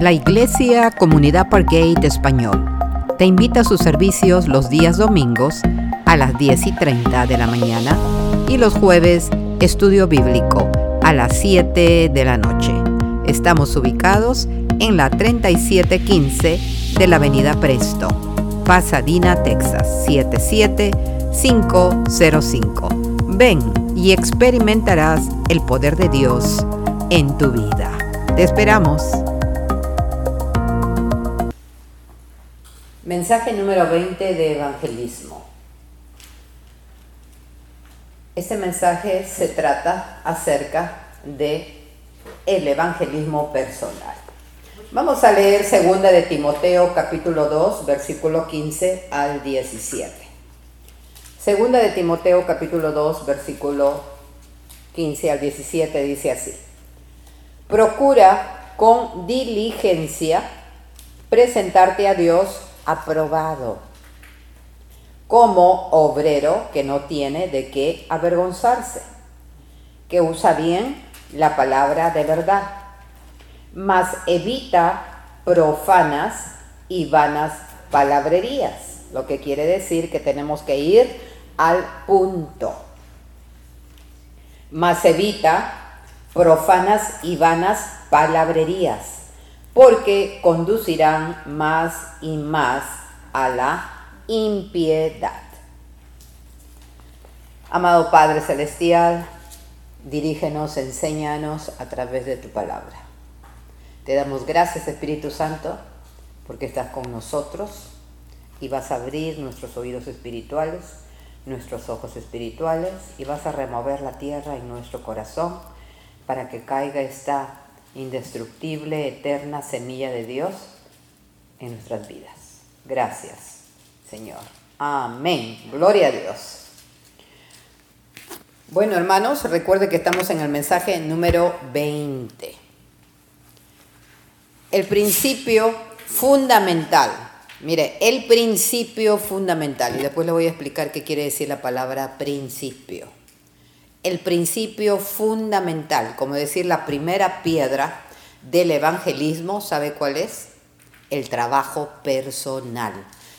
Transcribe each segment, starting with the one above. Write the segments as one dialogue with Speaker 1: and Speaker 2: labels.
Speaker 1: La Iglesia Comunidad Pargate Español te invita a sus servicios los días domingos a las 10 y 30 de la mañana y los jueves estudio bíblico a las 7 de la noche. Estamos ubicados en la 3715 de la Avenida Presto, Pasadena, Texas 77505. Ven y experimentarás el poder de Dios en tu vida. Te esperamos. Mensaje número 20 de evangelismo. Este mensaje se trata acerca de el evangelismo personal. Vamos a leer segunda de Timoteo capítulo 2, versículo 15 al 17. Segunda de Timoteo capítulo 2, versículo 15 al 17 dice así. Procura con diligencia presentarte a Dios aprobado, como obrero que no tiene de qué avergonzarse, que usa bien la palabra de verdad, mas evita profanas y vanas palabrerías, lo que quiere decir que tenemos que ir al punto. Mas evita profanas y vanas palabrerías, porque conducirán más y más a la impiedad. Amado Padre Celestial, dirígenos, enséñanos a través de tu palabra. Te damos gracias Espíritu Santo porque estás con nosotros y vas a abrir nuestros oídos espirituales, nuestros ojos espirituales y vas a remover la tierra en nuestro corazón para que caiga esta indestructible, eterna semilla de Dios en nuestras vidas. Gracias, Señor. Amén. Gloria a Dios. Bueno, hermanos, recuerde que estamos en el mensaje número 20. El principio fundamental. Mire, el principio fundamental. Y después le voy a explicar qué quiere decir la palabra principio el principio fundamental, como decir la primera piedra del evangelismo, ¿sabe cuál es? El trabajo personal,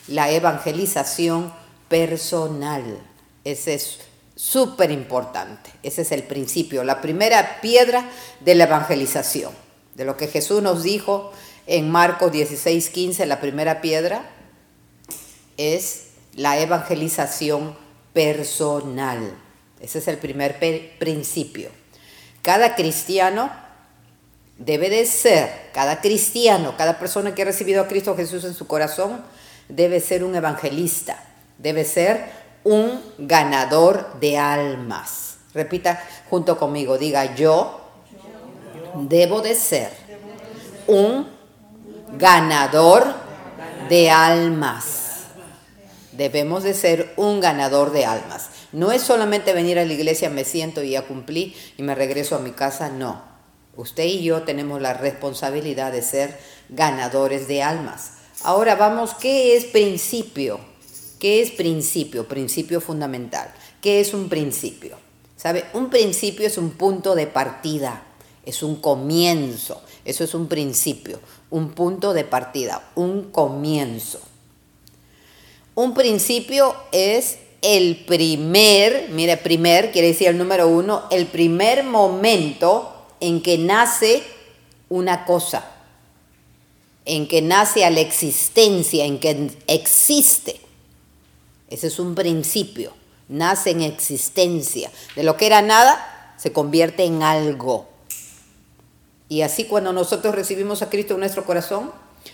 Speaker 1: la evangelización personal. Ese es súper importante, ese es el principio, la primera piedra de la evangelización, de lo que Jesús nos dijo en Marcos 16, 15, la primera piedra es la evangelización personal. Ese es el primer principio. Cada cristiano debe de ser, cada cristiano, cada persona que ha recibido a Cristo Jesús en su corazón, debe ser un evangelista, debe ser un ganador de almas. Repita junto conmigo, diga yo debo de ser un ganador de almas. Debemos de ser un ganador de almas. No es solamente venir a la iglesia, me siento y ya cumplí y me regreso a mi casa, no. Usted y yo tenemos la responsabilidad de ser ganadores de almas. Ahora vamos, ¿qué es principio? ¿Qué es principio? Principio fundamental. ¿Qué es un principio? ¿Sabe? Un principio es un punto de partida, es un comienzo. Eso es un principio, un punto de partida, un comienzo. Un principio es el primer, mire, primer quiere decir el número uno, el primer momento en que nace una cosa, en que nace a la existencia, en que existe. Ese es un principio, nace en existencia. De lo que era nada, se convierte en algo. Y así cuando nosotros recibimos a Cristo en nuestro corazón,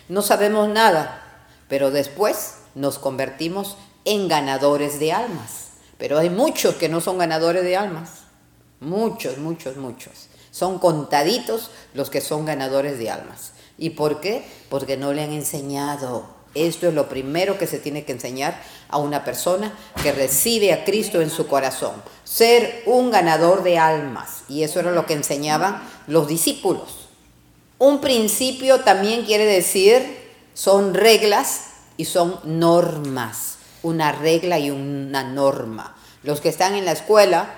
Speaker 1: no sabemos nada, pero después nos convertimos en ganadores de almas. Pero hay muchos que no son ganadores de almas. Muchos, muchos, muchos. Son contaditos los que son ganadores de almas. ¿Y por qué? Porque no le han enseñado. Esto es lo primero que se tiene que enseñar a una persona que recibe a Cristo en su corazón. Ser un ganador de almas. Y eso era lo que enseñaban los discípulos. Un principio también quiere decir, son reglas y son normas una regla y una norma. Los que están en la escuela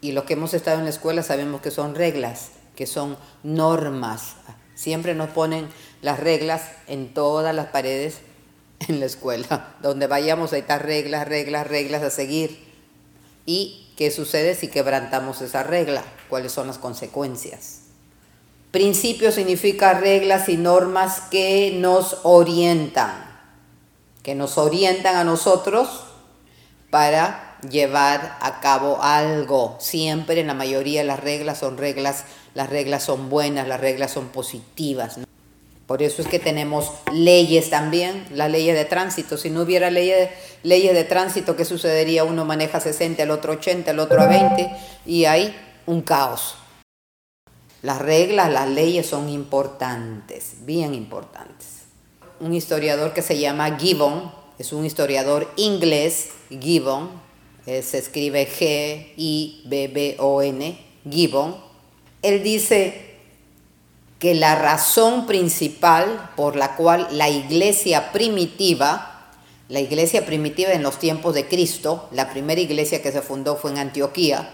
Speaker 1: y los que hemos estado en la escuela sabemos que son reglas, que son normas. Siempre nos ponen las reglas en todas las paredes en la escuela. Donde vayamos hay estas reglas, reglas, reglas a seguir. ¿Y qué sucede si quebrantamos esa regla? ¿Cuáles son las consecuencias? Principio significa reglas y normas que nos orientan, que nos orientan a nosotros para llevar a cabo algo. Siempre en la mayoría las reglas son reglas, las reglas son buenas, las reglas son positivas. Por eso es que tenemos leyes también, las leyes de tránsito. Si no hubiera leyes, leyes de tránsito, ¿qué sucedería? Uno maneja 60, el otro 80, el otro a 20 y hay un caos. Las reglas, las leyes son importantes, bien importantes. Un historiador que se llama Gibbon, es un historiador inglés, Gibbon, eh, se escribe G-I-B-B-O-N, Gibbon. Él dice que la razón principal por la cual la iglesia primitiva, la iglesia primitiva en los tiempos de Cristo, la primera iglesia que se fundó fue en Antioquía,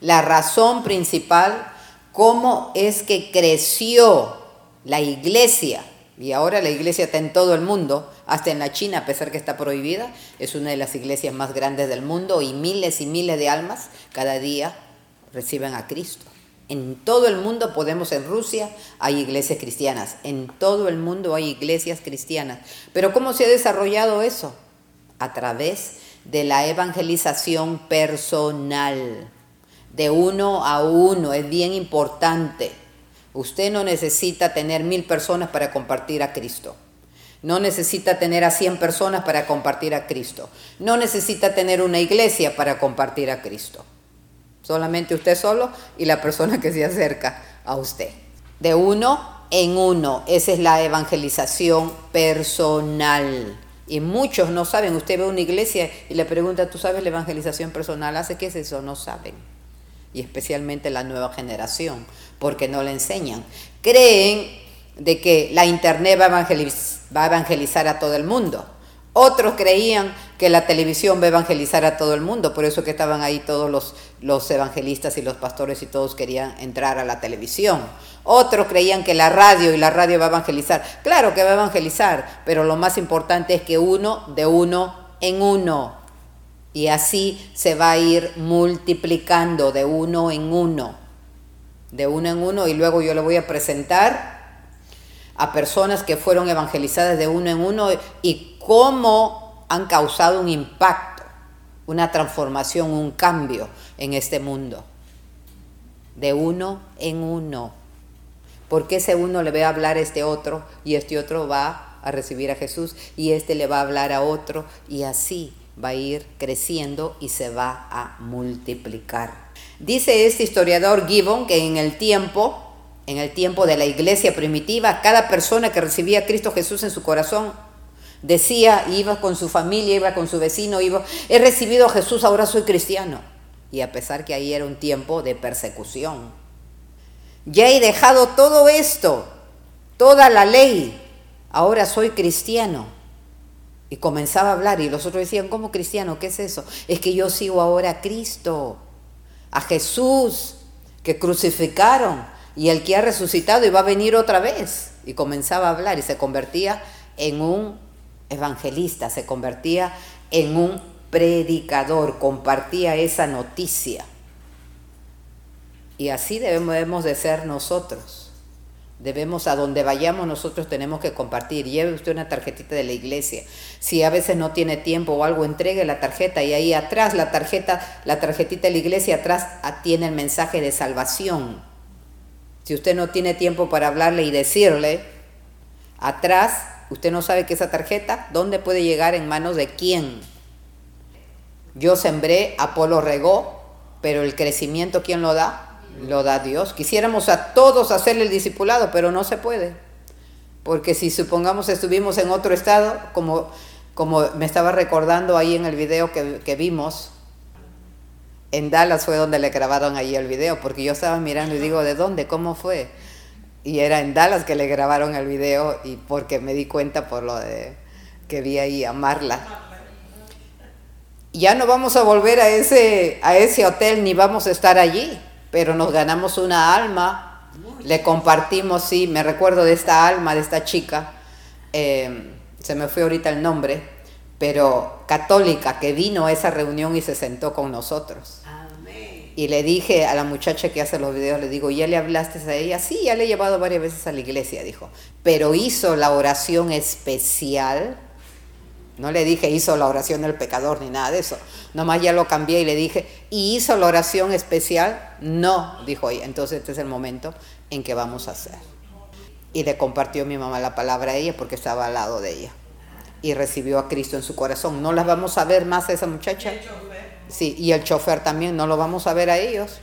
Speaker 1: la razón principal, cómo es que creció la iglesia, y ahora la iglesia está en todo el mundo, hasta en la China, a pesar que está prohibida, es una de las iglesias más grandes del mundo y miles y miles de almas cada día reciben a Cristo. En todo el mundo podemos, en Rusia hay iglesias cristianas, en todo el mundo hay iglesias cristianas. Pero ¿cómo se ha desarrollado eso? A través de la evangelización personal, de uno a uno, es bien importante. Usted no necesita tener mil personas para compartir a Cristo. No necesita tener a cien personas para compartir a Cristo. No necesita tener una iglesia para compartir a Cristo. Solamente usted solo y la persona que se acerca a usted. De uno en uno. Esa es la evangelización personal. Y muchos no saben. Usted ve una iglesia y le pregunta, ¿tú sabes la evangelización personal? ¿Hace qué es eso? No saben. Y especialmente la nueva generación, porque no le enseñan. Creen de que la internet va a evangelizar a todo el mundo. Otros creían que la televisión va a evangelizar a todo el mundo, por eso que estaban ahí todos los, los evangelistas y los pastores y todos querían entrar a la televisión. Otros creían que la radio y la radio va a evangelizar. Claro que va a evangelizar, pero lo más importante es que uno de uno en uno. Y así se va a ir multiplicando de uno en uno. De uno en uno y luego yo le voy a presentar a personas que fueron evangelizadas de uno en uno y cómo han causado un impacto, una transformación, un cambio en este mundo. De uno en uno. Porque ese uno le va a hablar a este otro y este otro va a recibir a Jesús y este le va a hablar a otro y así va a ir creciendo y se va a multiplicar. Dice este historiador Gibbon que en el tiempo, en el tiempo de la iglesia primitiva, cada persona que recibía a Cristo Jesús en su corazón Decía, iba con su familia, iba con su vecino, iba, he recibido a Jesús, ahora soy cristiano. Y a pesar que ahí era un tiempo de persecución. Ya he dejado todo esto, toda la ley, ahora soy cristiano. Y comenzaba a hablar y los otros decían, ¿cómo cristiano? ¿Qué es eso? Es que yo sigo ahora a Cristo, a Jesús, que crucificaron y el que ha resucitado y va a venir otra vez. Y comenzaba a hablar y se convertía en un evangelista, se convertía en un predicador, compartía esa noticia. Y así debemos de ser nosotros. Debemos, a donde vayamos, nosotros tenemos que compartir. Lleve usted una tarjetita de la iglesia. Si a veces no tiene tiempo o algo, entregue la tarjeta y ahí atrás, la tarjeta, la tarjetita de la iglesia, atrás ah, tiene el mensaje de salvación. Si usted no tiene tiempo para hablarle y decirle, atrás Usted no sabe que esa tarjeta, ¿dónde puede llegar en manos de quién? Yo sembré, Apolo regó, pero el crecimiento, ¿quién lo da? Lo da Dios. Quisiéramos a todos hacerle el discipulado, pero no se puede. Porque si supongamos estuvimos en otro estado, como, como me estaba recordando ahí en el video que, que vimos, en Dallas fue donde le grabaron ahí el video, porque yo estaba mirando y digo, ¿de dónde? ¿Cómo fue? y era en Dallas que le grabaron el video y porque me di cuenta por lo de que vi ahí a Marla. Ya no vamos a volver a ese, a ese hotel ni vamos a estar allí, pero nos ganamos una alma le compartimos, sí, me recuerdo de esta alma, de esta chica, eh, se me fue ahorita el nombre, pero católica, que vino a esa reunión y se sentó con nosotros. Y le dije a la muchacha que hace los videos, le digo, ¿ya le hablaste a ella? Sí, ya le he llevado varias veces a la iglesia, dijo. Pero hizo la oración especial. No le dije hizo la oración del pecador ni nada de eso. Nomás ya lo cambié y le dije, ¿y hizo la oración especial? No, dijo ella. Entonces este es el momento en que vamos a hacer. Y le compartió mi mamá la palabra a ella porque estaba al lado de ella. Y recibió a Cristo en su corazón. ¿No las vamos a ver más a esa muchacha? Sí, y el chofer también, no lo vamos a ver a ellos.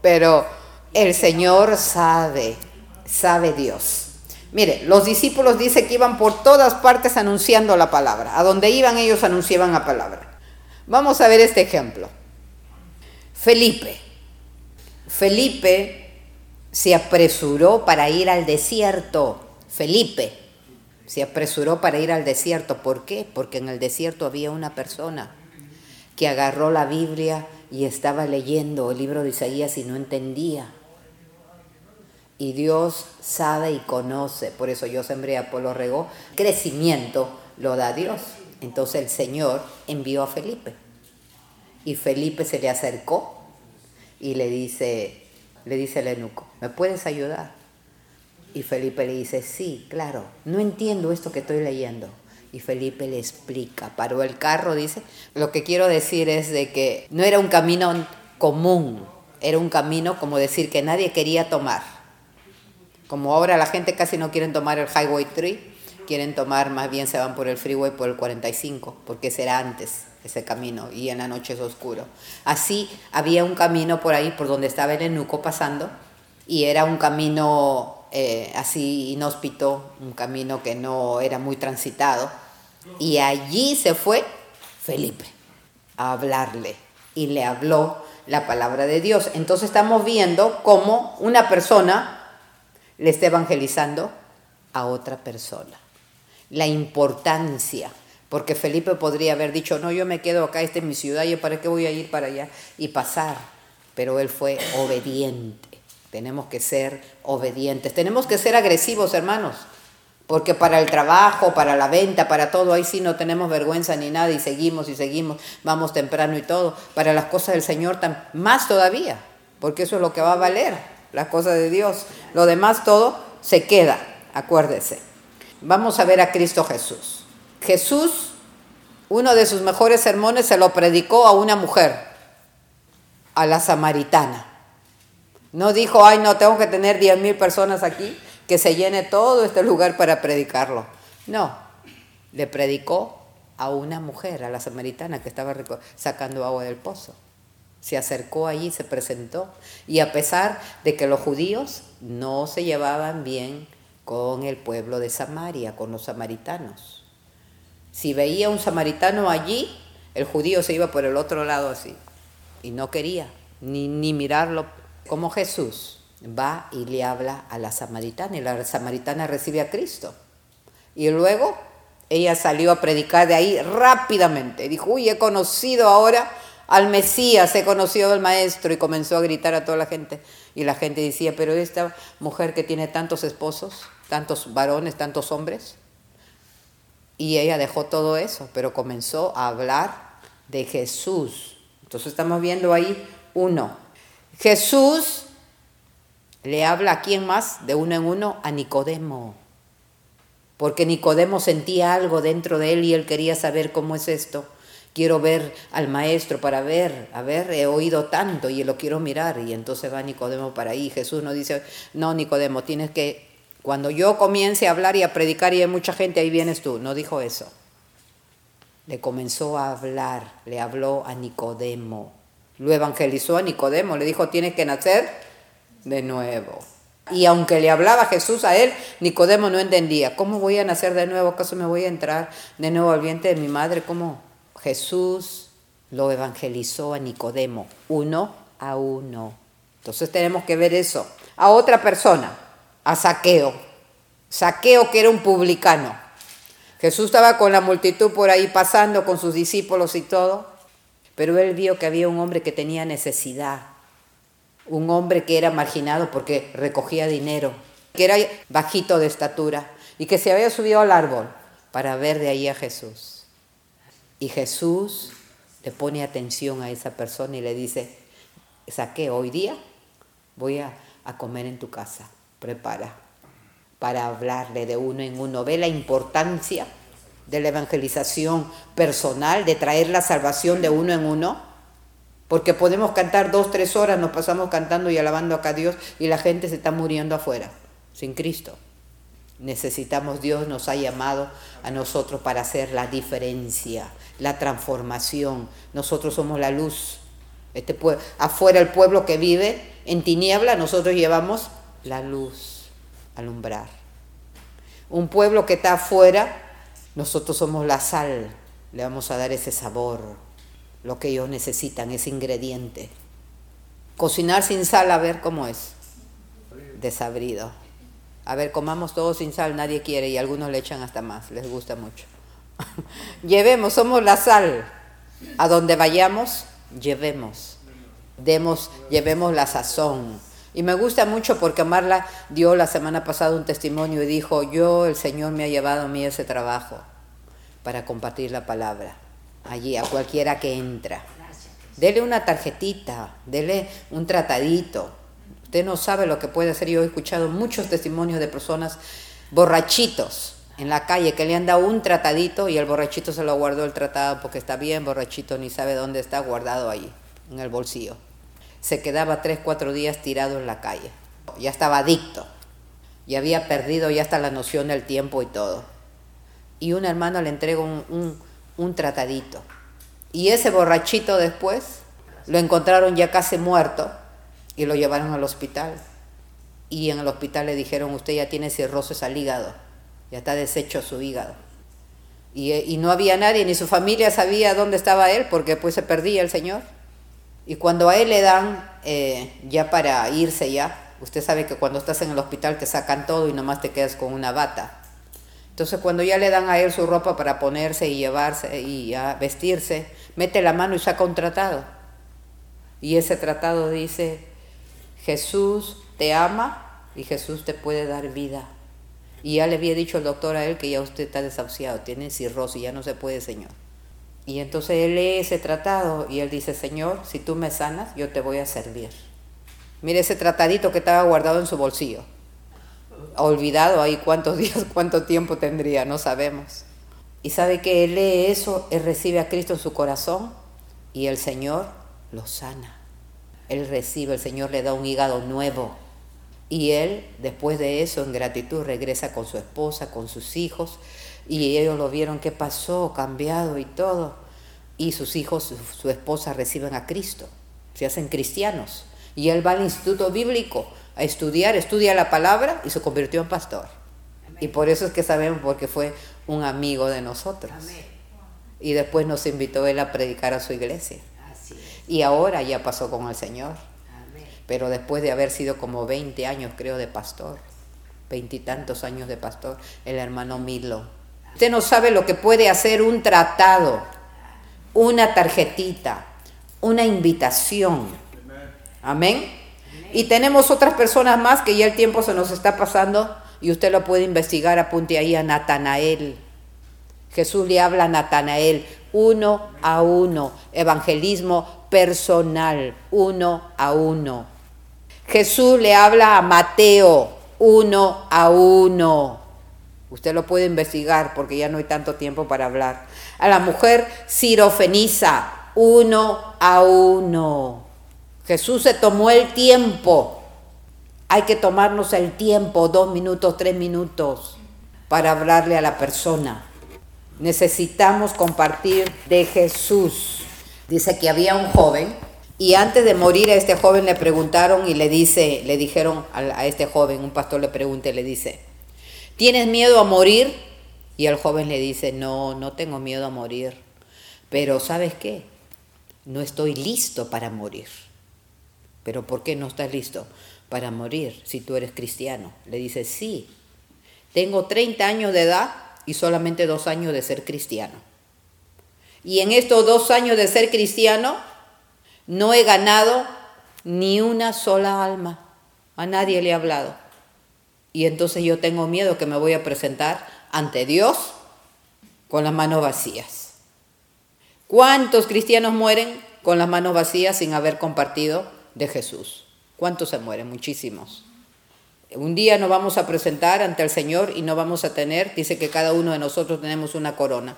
Speaker 1: Pero el Señor sabe, sabe Dios. Mire, los discípulos dice que iban por todas partes anunciando la palabra. A donde iban ellos anunciaban la palabra. Vamos a ver este ejemplo. Felipe. Felipe se apresuró para ir al desierto. Felipe se apresuró para ir al desierto. ¿Por qué? Porque en el desierto había una persona que agarró la Biblia y estaba leyendo el libro de Isaías y no entendía. Y Dios sabe y conoce, por eso yo sembré, Apolo regó, crecimiento lo da Dios. Entonces el Señor envió a Felipe. Y Felipe se le acercó y le dice, le dice el eunuco, ¿me puedes ayudar? Y Felipe le dice, sí, claro, no entiendo esto que estoy leyendo. Y Felipe le explica, paró el carro, dice, lo que quiero decir es de que no era un camino común, era un camino como decir que nadie quería tomar. Como ahora la gente casi no quiere tomar el Highway 3, quieren tomar, más bien se van por el freeway por el 45, porque será antes ese camino y en la noche es oscuro. Así había un camino por ahí, por donde estaba el enuco pasando, y era un camino eh, así inhóspito, un camino que no era muy transitado y allí se fue Felipe a hablarle y le habló la palabra de Dios. Entonces estamos viendo cómo una persona le está evangelizando a otra persona. La importancia, porque Felipe podría haber dicho, no, yo me quedo acá, esta es mi ciudad, yo para qué voy a ir para allá y pasar. Pero él fue obediente. Tenemos que ser obedientes. Tenemos que ser agresivos, hermanos. Porque para el trabajo, para la venta, para todo, ahí sí no tenemos vergüenza ni nada y seguimos y seguimos, vamos temprano y todo. Para las cosas del Señor, más todavía, porque eso es lo que va a valer, las cosas de Dios. Lo demás todo se queda, acuérdese. Vamos a ver a Cristo Jesús. Jesús, uno de sus mejores sermones se lo predicó a una mujer, a la samaritana. No dijo, ay, no, tengo que tener diez mil personas aquí que se llene todo este lugar para predicarlo. No, le predicó a una mujer, a la samaritana que estaba sacando agua del pozo. Se acercó allí, se presentó. Y a pesar de que los judíos no se llevaban bien con el pueblo de Samaria, con los samaritanos. Si veía un samaritano allí, el judío se iba por el otro lado así. Y no quería ni, ni mirarlo como Jesús va y le habla a la samaritana y la samaritana recibe a Cristo. Y luego ella salió a predicar de ahí rápidamente. Dijo, uy, he conocido ahora al Mesías, he conocido al Maestro y comenzó a gritar a toda la gente. Y la gente decía, pero esta mujer que tiene tantos esposos, tantos varones, tantos hombres. Y ella dejó todo eso, pero comenzó a hablar de Jesús. Entonces estamos viendo ahí uno. Jesús le habla a quién más, de uno en uno, a Nicodemo. Porque Nicodemo sentía algo dentro de él y él quería saber cómo es esto. Quiero ver al maestro para ver, a ver, he oído tanto y lo quiero mirar. Y entonces va Nicodemo para ahí. Jesús nos dice, no, Nicodemo, tienes que, cuando yo comience a hablar y a predicar y hay mucha gente, ahí vienes tú. No dijo eso. Le comenzó a hablar, le habló a Nicodemo. Lo evangelizó a Nicodemo, le dijo, tienes que nacer de nuevo. Y aunque le hablaba Jesús a él, Nicodemo no entendía. ¿Cómo voy a nacer de nuevo? ¿Acaso me voy a entrar de nuevo al vientre de mi madre? ¿Cómo? Jesús lo evangelizó a Nicodemo, uno a uno. Entonces tenemos que ver eso. A otra persona, a Saqueo. Saqueo que era un publicano. Jesús estaba con la multitud por ahí pasando con sus discípulos y todo, pero él vio que había un hombre que tenía necesidad un hombre que era marginado porque recogía dinero, que era bajito de estatura y que se había subido al árbol para ver de ahí a Jesús. Y Jesús le pone atención a esa persona y le dice, saqué hoy día, voy a, a comer en tu casa, prepara para hablarle de uno en uno. Ve la importancia de la evangelización personal, de traer la salvación de uno en uno. Porque podemos cantar dos, tres horas, nos pasamos cantando y alabando acá a Dios y la gente se está muriendo afuera, sin Cristo. Necesitamos, Dios nos ha llamado a nosotros para hacer la diferencia, la transformación. Nosotros somos la luz. Este afuera el pueblo que vive en tiniebla, nosotros llevamos la luz, alumbrar. Un pueblo que está afuera, nosotros somos la sal, le vamos a dar ese sabor, lo que ellos necesitan, ese ingrediente. Cocinar sin sal, a ver cómo es. Desabrido. A ver, comamos todo sin sal, nadie quiere y algunos le echan hasta más, les gusta mucho. Llevemos, somos la sal. A donde vayamos, llevemos. Demos, llevemos la sazón. Y me gusta mucho porque Marla dio la semana pasada un testimonio y dijo, yo, el Señor me ha llevado a mí ese trabajo para compartir la palabra allí, a cualquiera que entra. Dele una tarjetita, dele un tratadito. Usted no sabe lo que puede hacer. Yo he escuchado muchos testimonios de personas borrachitos en la calle que le han dado un tratadito y el borrachito se lo guardó el tratado porque está bien borrachito, ni sabe dónde está guardado ahí, en el bolsillo. Se quedaba tres, cuatro días tirado en la calle. Ya estaba adicto. Y había perdido ya hasta la noción del tiempo y todo. Y un hermano le entrega un, un tratadito. Y ese borrachito después lo encontraron ya casi muerto y lo llevaron al hospital. Y en el hospital le dijeron, usted ya tiene cirrosis al hígado, ya está deshecho su hígado. Y, no había nadie, ni su familia sabía dónde estaba él, porque pues se perdía el Señor. Y cuando a él le dan eh, ya para irse ya, usted sabe que cuando estás en el hospital te sacan todo y nomás te quedas con una bata. Entonces cuando ya le dan a él su ropa para ponerse y llevarse y vestirse, mete la mano y saca un tratado. Y ese tratado dice, Jesús te ama y Jesús te puede dar vida. Y ya le había dicho el doctor a él que ya usted está desahuciado, tiene cirrosis, ya no se puede, Señor. Y entonces él lee ese tratado y él dice, Señor, si tú me sanas, yo te voy a servir. Mire ese tratadito que estaba guardado en su bolsillo. Olvidado ahí cuántos días, cuánto tiempo tendría, no sabemos. Y sabe que él lee eso, él recibe a Cristo en su corazón y el Señor lo sana. Él recibe, el Señor le da un hígado nuevo. Y él, después de eso, en gratitud, regresa con su esposa, con sus hijos, y ellos lo vieron qué pasó, cambiado y todo. Y sus hijos, su, esposa reciben a Cristo, se hacen cristianos. Y él va al instituto bíblico a estudiar, estudia la palabra y se convirtió en pastor. Y por eso es que sabemos, porque fue un amigo de nosotros. Y después nos invitó él a predicar a su iglesia. Y ahora ya pasó con el Señor. Pero después de haber sido como 20 años, creo, de pastor, veintitantos años de pastor, el hermano Milo Usted no sabe lo que puede hacer un tratado, una tarjetita, una invitación. Amén. Y tenemos otras personas más que ya el tiempo se nos está pasando y usted lo puede investigar, apunte ahí a Natanael. Jesús le habla a Natanael uno a uno, evangelismo personal, uno a uno. Jesús le habla a Mateo uno a uno. Usted lo puede investigar porque ya no hay tanto tiempo para hablar. A la mujer sirofeniza, uno a uno. Jesús se tomó el tiempo. Hay que tomarnos el tiempo, dos minutos, tres minutos, para hablarle a la persona. Necesitamos compartir de Jesús. Dice que había un joven y antes de morir a este joven le preguntaron y le dice, le dijeron a, este joven, un pastor le pregunta y le dice, ¿Tienes miedo a morir? Y el joven le dice, no, no tengo miedo a morir. Pero ¿sabes qué? No estoy listo para morir. ¿Pero por qué no estás listo para morir si tú eres cristiano? Le dice, sí, tengo 30 años de edad y solamente dos años de ser cristiano. Y en estos dos años de ser cristiano no he ganado ni una sola alma. A nadie le he hablado. Y entonces yo tengo miedo que me voy a presentar ante Dios con las manos vacías. ¿Cuántos cristianos mueren con las manos vacías sin haber compartido de Jesús? ¿Cuántos se mueren? Muchísimos. Un día nos vamos a presentar ante el Señor y no vamos a tener, dice que cada uno de nosotros tenemos una corona.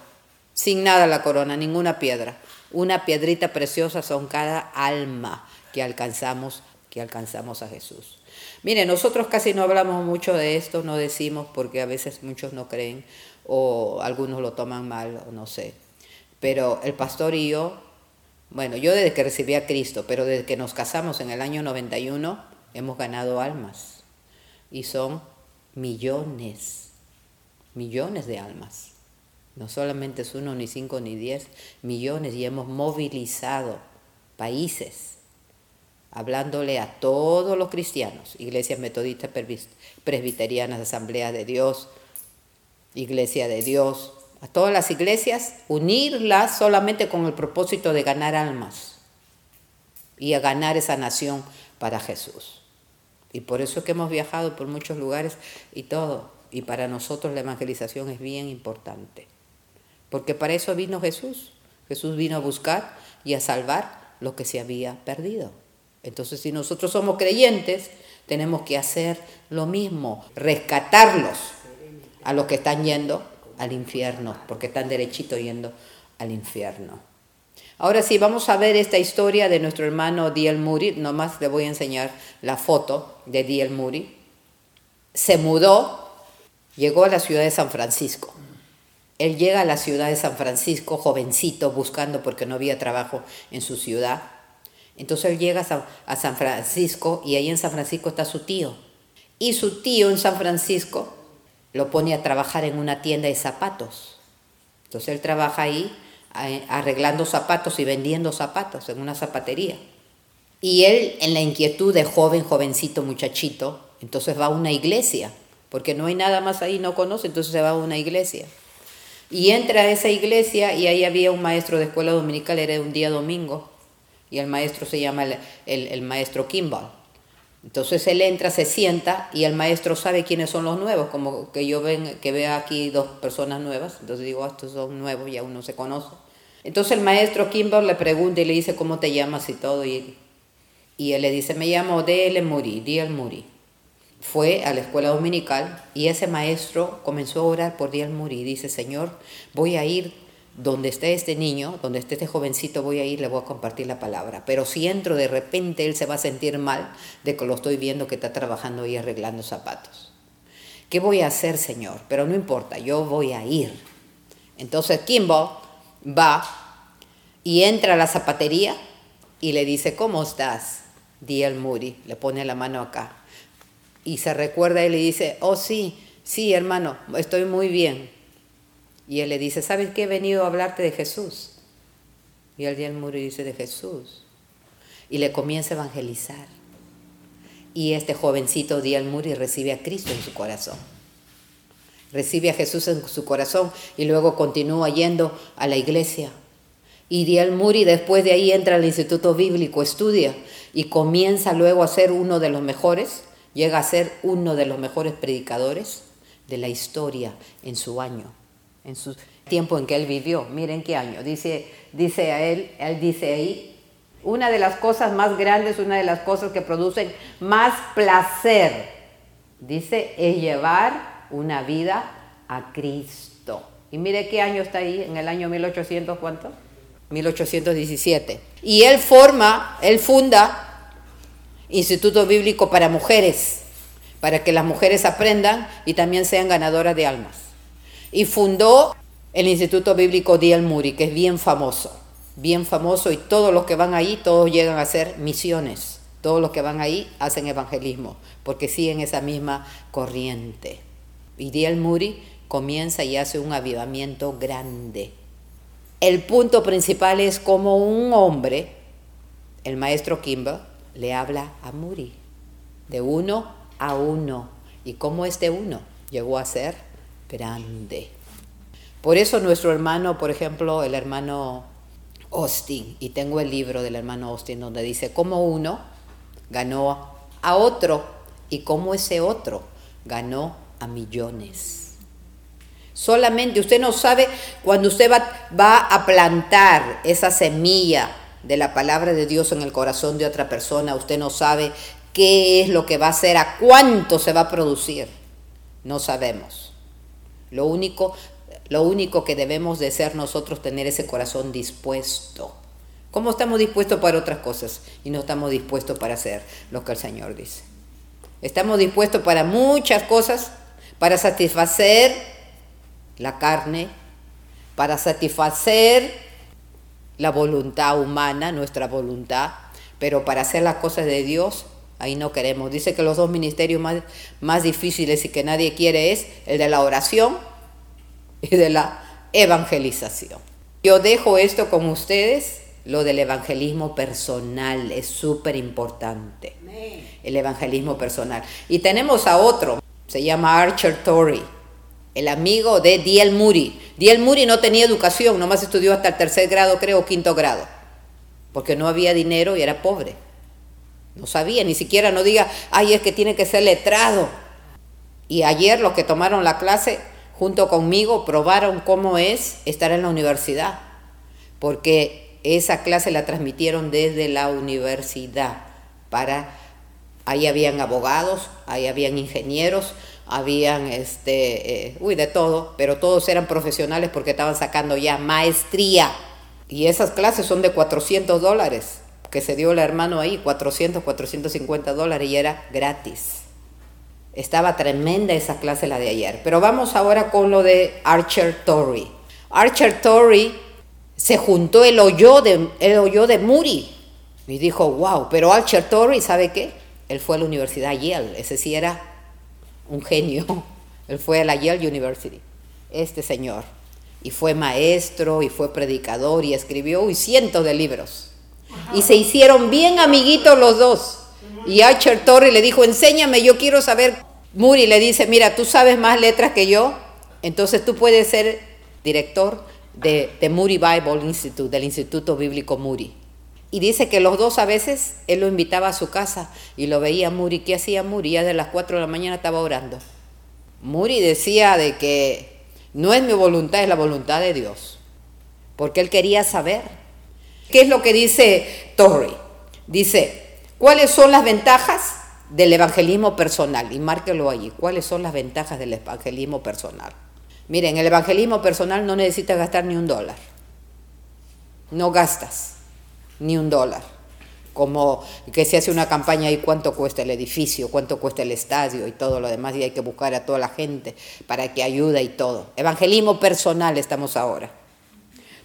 Speaker 1: Sin nada la corona, ninguna piedra. Una piedrita preciosa son cada alma que alcanzamos, que alcanzamos a Jesús. Mire, nosotros casi no hablamos mucho de esto, no decimos porque a veces muchos no creen o algunos lo toman mal o no sé. Pero el pastor y yo, bueno, yo desde que recibí a Cristo, pero desde que nos casamos en el año 91, hemos ganado almas y son millones, millones de almas. No solamente es uno, ni cinco, ni diez, millones y hemos movilizado países hablándole a todos los cristianos, iglesias metodistas, presbiterianas, asambleas de Dios, iglesia de Dios, a todas las iglesias, unirlas solamente con el propósito de ganar almas y a ganar esa nación para Jesús. Y por eso es que hemos viajado por muchos lugares y todo. Y para nosotros la evangelización es bien importante. Porque para eso vino Jesús. Jesús vino a buscar y a salvar lo que se había perdido. Entonces si nosotros somos creyentes, tenemos que hacer lo mismo, rescatarlos a los que están yendo al infierno, porque están derechito yendo al infierno. Ahora sí, vamos a ver esta historia de nuestro hermano Diel Muri. Nomás le voy a enseñar la foto de Diel Muri. Se mudó, llegó a la ciudad de San Francisco. Él llega a la ciudad de San Francisco, jovencito, buscando porque no había trabajo en su ciudad. Entonces él llega a San Francisco y ahí en San Francisco está su tío. Y su tío en San Francisco lo pone a trabajar en una tienda de zapatos. Entonces él trabaja ahí arreglando zapatos y vendiendo zapatos en una zapatería. Y él, en la inquietud de joven, jovencito, muchachito, entonces va a una iglesia, porque no hay nada más ahí, no conoce, entonces se va a una iglesia. Y entra a esa iglesia y ahí había un maestro de escuela dominical, era un día domingo, y el maestro se llama el, el maestro Kimball. Entonces él entra, se sienta y el maestro sabe quiénes son los nuevos, como que yo ven, que vea aquí dos personas nuevas, entonces digo, ah, estos son nuevos, ya uno se conoce. Entonces el maestro Kimball le pregunta y le dice cómo te llamas y todo. Y, y él le dice, me llamo D.L. Muri, D.L. Muri. Fue a la escuela dominical y ese maestro comenzó a orar por D.L. Muri. Dice, Señor, voy a ir donde esté este niño, donde esté este jovencito, voy a ir, le voy a compartir la palabra. Pero si entro de repente, él se va a sentir mal de que lo estoy viendo que está trabajando y arreglando zapatos. ¿Qué voy a hacer, Señor? Pero no importa, yo voy a ir. Entonces Kimball va y entra a la zapatería y le dice, ¿cómo estás? Di Muri, le pone la mano acá. Y se recuerda y le dice, oh sí, sí hermano, estoy muy bien. Y él le dice, ¿sabes qué? He venido a hablarte de Jesús. Y el día el Muri dice, de Jesús. Y le comienza a evangelizar. Y este jovencito el Muri recibe a Cristo en su corazón recibe a Jesús en su corazón y luego continúa yendo a la iglesia. Y Diel Muri después de ahí entra al Instituto Bíblico, estudia y comienza luego a ser uno de los mejores, llega a ser uno de los mejores predicadores de la historia en su año, en su tiempo en que él vivió. Miren qué año. Dice, dice a él, él dice ahí, una de las cosas más grandes, una de las cosas que producen más placer, dice, es llevar una vida a Cristo. Y mire qué año está ahí, en el año 1800, ¿cuánto? 1817. Y él forma, él funda Instituto Bíblico para Mujeres, para que las mujeres aprendan y también sean ganadoras de almas. Y fundó el Instituto Bíblico Diel Muri, que es bien famoso, bien famoso, y todos los que van ahí, todos llegan a hacer misiones. Todos los que van ahí hacen evangelismo, porque siguen esa misma corriente. Y Diel Muri comienza y hace un avivamiento grande. El punto principal es como un hombre, el maestro Kimber, le habla a Muri, de uno a uno, y cómo este uno llegó a ser grande. Por eso nuestro hermano, por ejemplo, el hermano Austin, y tengo el libro del hermano Austin donde dice, como uno ganó a otro. ¿Y cómo ese otro ganó a millones? Solamente usted no sabe cuando usted va, a plantar esa semilla de la palabra de Dios en el corazón de otra persona, usted no sabe qué es lo que va a hacer, a cuánto se va a producir. No sabemos. Lo único, lo único que debemos de ser nosotros tener ese corazón dispuesto. ¿Cómo estamos dispuestos para otras cosas y no estamos dispuestos para hacer lo que el Señor dice? Estamos dispuestos para muchas cosas, para satisfacer la carne, para satisfacer la voluntad humana, nuestra voluntad, pero para hacer las cosas de Dios, ahí no queremos. Dice que los dos ministerios más, más difíciles y que nadie quiere es el de la oración y de la evangelización. Yo dejo esto con ustedes, lo del evangelismo personal, es súper importante. El evangelismo personal. Y tenemos a otro, se llama Archer Torrey el amigo de Diel Muri. Diel Muri no tenía educación, nomás estudió hasta el tercer grado, creo, quinto grado, porque no había dinero y era pobre. No sabía, ni siquiera no diga, ay, es que tiene que ser letrado. Y ayer los que tomaron la clase junto conmigo probaron cómo es estar en la universidad, porque esa clase la transmitieron desde la universidad para ahí habían abogados, ahí habían ingenieros, habían, este, eh, uy, de todo, pero todos eran profesionales porque estaban sacando ya maestría. Y esas clases son de 400 dólares, que se dio el hermano ahí, 400, 450 dólares y era gratis. Estaba tremenda esa clase la de ayer. Pero vamos ahora con lo de Archer Torrey. Archer Torrey se juntó el hoyo de, el hoyo de Muri y dijo, wow, pero Archer Torrey, ¿sabe qué? Él fue a la Universidad Yale, ese sí era un genio. Él fue a la Yale University, este señor. Y fue maestro y fue predicador y escribió y cientos de libros. Y se hicieron bien amiguitos los dos. Y Archer Torrey le dijo, enséñame, yo quiero saber. Muri le dice, mira, tú sabes más letras que yo, entonces tú puedes ser director de, de Moody Bible Institute, del Instituto Bíblico Muri. Y dice que los dos a veces él lo invitaba a su casa y lo veía Muri. ¿Qué hacía Muri? Ya de las 4 de la mañana estaba orando. Muri decía de que no es mi voluntad, es la voluntad de Dios. Porque él quería saber. ¿Qué es lo que dice Torrey? Dice, ¿cuáles son las ventajas del evangelismo personal? Y márquelo allí. ¿Cuáles son las ventajas del evangelismo personal? Miren, el evangelismo personal no necesita gastar ni un dólar. No gastas ni un dólar. Como que se hace una campaña y cuánto cuesta el edificio, cuánto cuesta el estadio y todo lo demás, y hay que buscar a toda la gente para que ayude y todo. Evangelismo personal estamos ahora.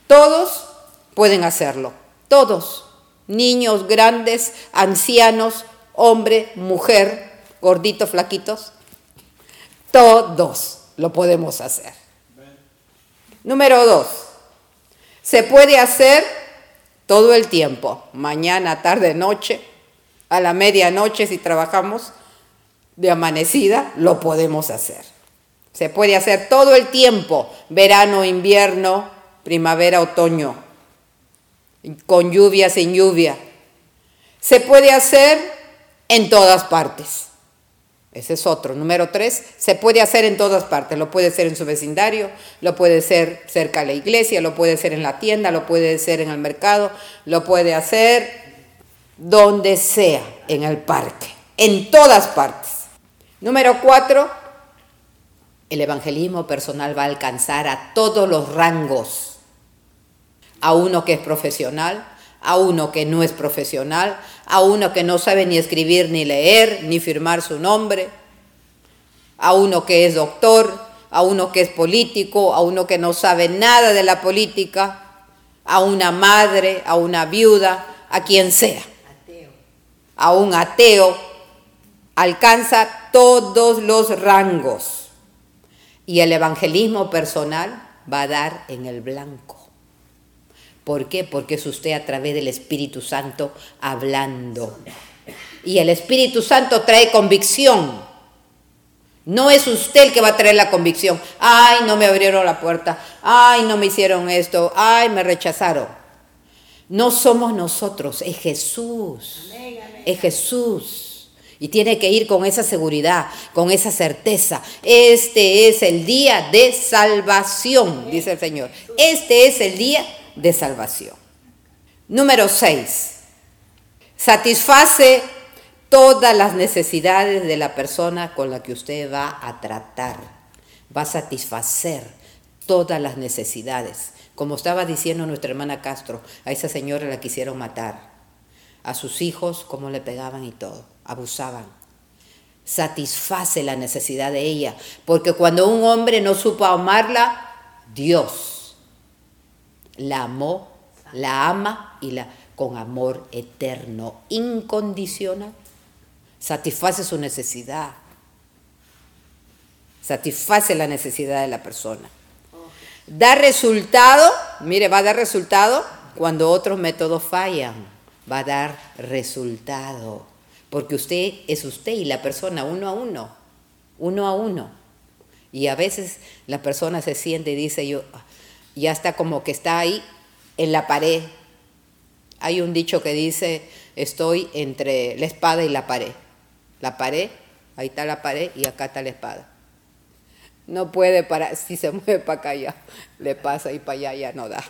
Speaker 1: Todos pueden hacerlo, todos, niños, grandes, ancianos, hombre, mujer, gorditos, flaquitos, todos lo podemos hacer. Número dos, se puede hacer todo el tiempo, mañana, tarde, noche, a la medianoche si trabajamos de amanecida, lo podemos hacer. Se puede hacer todo el tiempo, verano, invierno, primavera, otoño, con lluvia, sin lluvia. Se puede hacer en todas partes. Ese es otro. Número tres, se puede hacer en todas partes. Lo puede hacer en su vecindario, lo puede hacer cerca de la iglesia, lo puede hacer en la tienda, lo puede hacer en el mercado, lo puede hacer donde sea, en el parque, en todas partes. Número cuatro, el evangelismo personal va a alcanzar a todos los rangos. A uno que es profesional, a uno que no es profesional, a uno que no sabe ni escribir ni leer, ni firmar su nombre, a uno que es doctor, a uno que es político, a uno que no sabe nada de la política, a una madre, a una viuda, a quien sea, a un ateo, alcanza todos los rangos. Y el evangelismo personal va a dar en el blanco. ¿Por qué? Porque es usted a través del Espíritu Santo hablando. Y el Espíritu Santo trae convicción. No es usted el que va a traer la convicción. Ay, no me abrieron la puerta. Ay, no me hicieron esto. Ay, me rechazaron. No somos nosotros, es Jesús. Es Jesús. Y tiene que ir con esa seguridad, con esa certeza. Este es el día de salvación, dice el Señor. Este es el día de salvación. Número 6. Satisface todas las necesidades de la persona con la que usted va a tratar. Va a satisfacer todas las necesidades. Como estaba diciendo nuestra hermana Castro, a esa señora la quisieron matar. A sus hijos, como le pegaban y todo abusaban. Satisface la necesidad de ella, porque cuando un hombre no supo amarla, Dios la amó, la ama y la con amor eterno, incondicional. Satisface su necesidad. Satisface la necesidad de la persona. Da resultado, mire, va a dar resultado cuando otros métodos fallan. Va a dar resultado porque usted es usted y la persona uno a uno, uno a uno. Y a veces la persona se siente y dice, yo, ya está como que está ahí en la pared. Hay un dicho que dice, estoy entre la espada y la pared. La pared, ahí está la pared y acá está la espada. No puede parar, si se mueve para acá ya le pasa y para allá ya no da.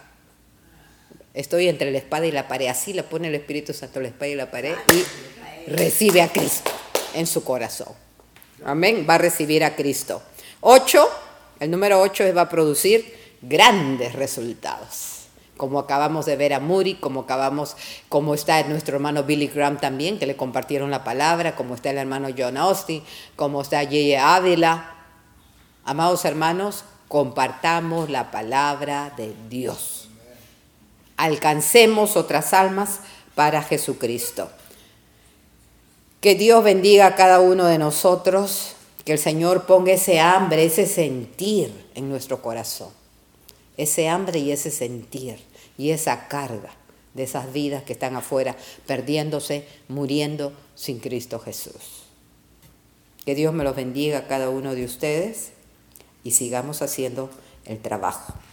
Speaker 1: Estoy entre la espada y la pared, así le pone el Espíritu Santo la espada y la pared y recibe a Cristo en su corazón. Amén. Va a recibir a Cristo. Ocho, el número ocho va a producir grandes resultados. Como acabamos de ver a Muri, como acabamos, como está nuestro hermano Billy Graham también, que le compartieron la palabra, como está el hermano John Austin, como está Yeye Ávila. Amados hermanos, compartamos la palabra de Dios. Alcancemos otras almas para Jesucristo. Que Dios bendiga a cada uno de nosotros, que el Señor ponga ese hambre, ese sentir en nuestro corazón. Ese hambre y ese sentir y esa carga de esas vidas que están afuera, perdiéndose, muriendo sin Cristo Jesús. Que Dios me los bendiga a cada uno de ustedes y sigamos haciendo el trabajo.